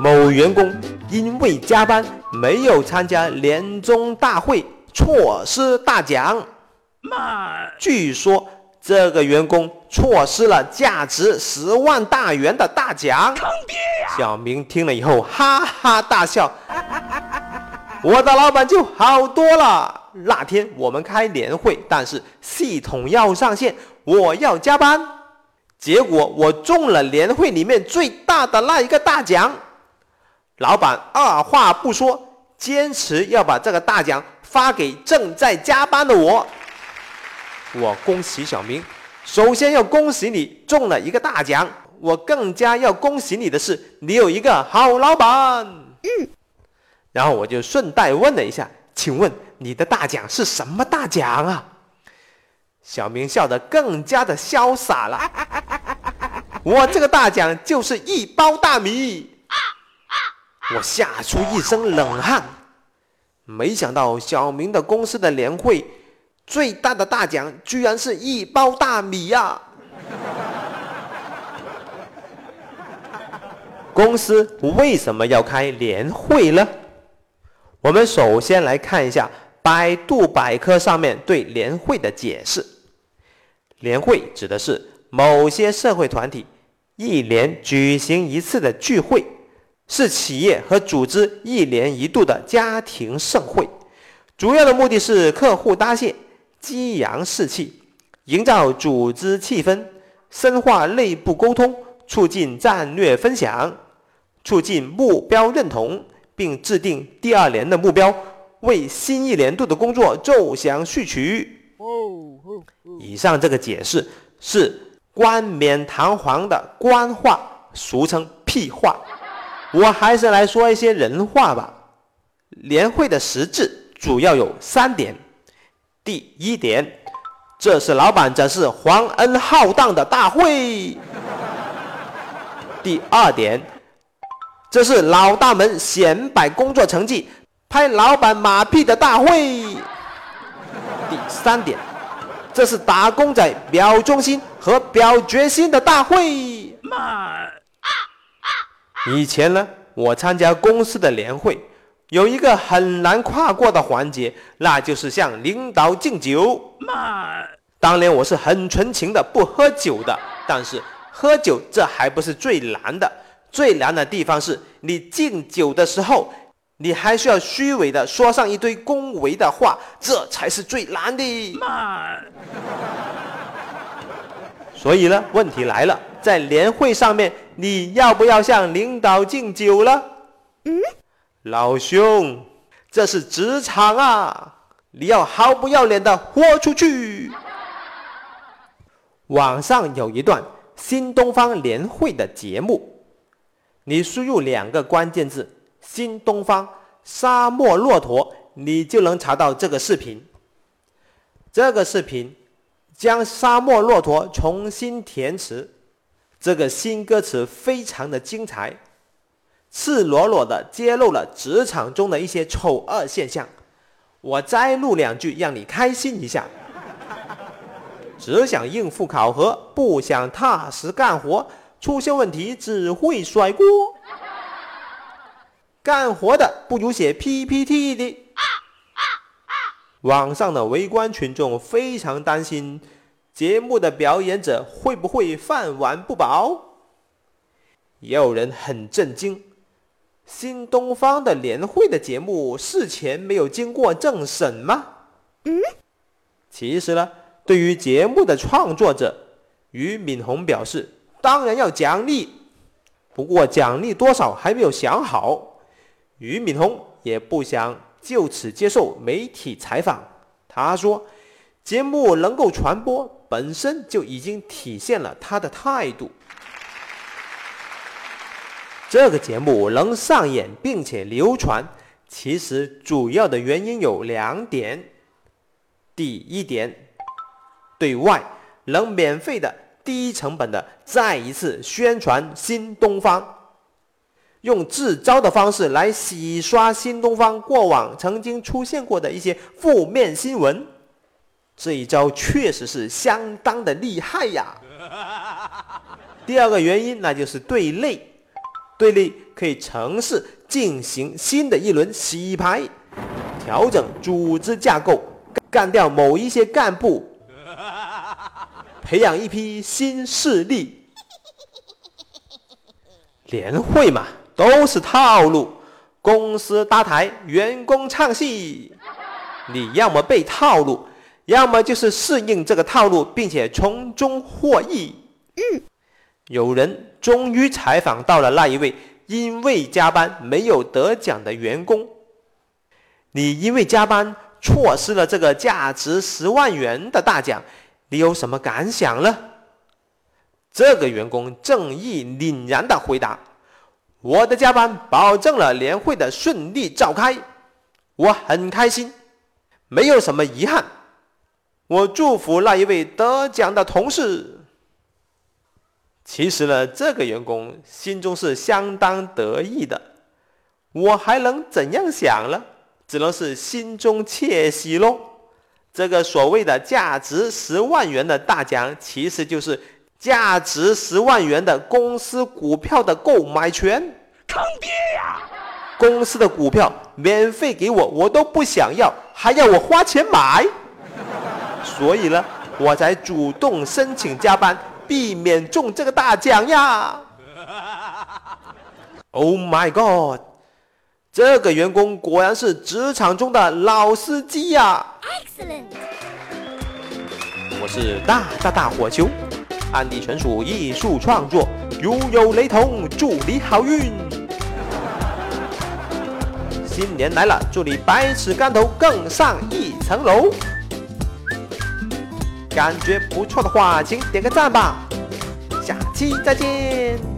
某员工因为加班没有参加年终大会，错失大奖。妈，据说这个员工错失了价值十万大元的大奖。坑爹呀！小明听了以后哈哈大笑。我的老板就好多了。那天我们开年会，但是系统要上线，我要加班，结果我中了年会里面最大的那一个大奖。老板二话不说，坚持要把这个大奖发给正在加班的我。我恭喜小明，首先要恭喜你中了一个大奖。我更加要恭喜你的是，你有一个好老板。嗯。然后我就顺带问了一下，请问你的大奖是什么大奖啊？小明笑得更加的潇洒了。我这个大奖就是一包大米。我吓出一身冷汗。没想到小明的公司的年会最大的大奖居然是一包大米呀！公司为什么要开年会呢？我们首先来看一下百度百科上面对年会的解释。年会指的是某些社会团体一年举行一次的聚会，是企业和组织一年一度的家庭盛会，主要的目的是客户搭线、激扬士气、营造组织气氛、深化内部沟通、促进战略分享、促进目标认同。并制定第二年的目标，为新一年度的工作奏响序曲。以上这个解释是冠冕堂皇的官话，俗称屁话。我还是来说一些人话吧。年会的实质主要有三点：第一点，这是老板展示皇恩浩荡的大会；第二点。这是老大们显摆工作成绩、拍老板马屁的大会。第三点，这是打工仔表忠心和表决心的大会。妈！以前呢，我参加公司的年会，有一个很难跨过的环节，那就是向领导敬酒。妈！当年我是很纯情的，不喝酒的。但是喝酒这还不是最难的。最难的地方是你敬酒的时候，你还需要虚伪的说上一堆恭维的话，这才是最难的。妈！所以呢，问题来了，在年会上面，你要不要向领导敬酒了？嗯，老兄，这是职场啊，你要毫不要脸的豁出去。网上有一段新东方年会的节目。你输入两个关键字“新东方沙漠骆驼”，你就能查到这个视频。这个视频将沙漠骆驼重新填词，这个新歌词非常的精彩，赤裸裸的揭露了职场中的一些丑恶现象。我摘录两句，让你开心一下。只想应付考核，不想踏实干活。出现问题只会甩锅，干活的不如写 PPT 的。网上的围观群众非常担心节目的表演者会不会饭碗不保，也有人很震惊：新东方的年会的节目事前没有经过政审吗？嗯，其实呢，对于节目的创作者俞敏洪表示。当然要奖励，不过奖励多少还没有想好。俞敏洪也不想就此接受媒体采访。他说：“节目能够传播，本身就已经体现了他的态度。这个节目能上演并且流传，其实主要的原因有两点。第一点，对外能免费的。”低成本的再一次宣传新东方，用自招的方式来洗刷新东方过往曾经出现过的一些负面新闻，这一招确实是相当的厉害呀。第二个原因那就是对内，对内可以尝试进行新的一轮洗牌，调整组织架构，干掉某一些干部，培养一批新势力。年会嘛，都是套路，公司搭台，员工唱戏，你要么被套路。要么就是适应这个套路，并且从中获益。嗯，有人终于采访到了那一位因为加班没有得奖的员工。你因为加班错失了这个价值十万元的大奖，你有什么感想呢？这个员工正义凛然的回答：“我的加班保证了年会的顺利召开，我很开心，没有什么遗憾。”我祝福那一位得奖的同事。其实呢，这个员工心中是相当得意的。我还能怎样想呢？只能是心中窃喜喽。这个所谓的价值十万元的大奖，其实就是价值十万元的公司股票的购买权。坑爹呀！公司的股票免费给我，我都不想要，还要我花钱买。所以呢，我才主动申请加班，避免中这个大奖呀。Oh my god！这个员工果然是职场中的老司机呀。Excellent！我是大大大火球，案例纯属艺术创作，如有雷同，祝你好运。新年来了，祝你百尺竿头更上一层楼。感觉不错的话，请点个赞吧！下期再见。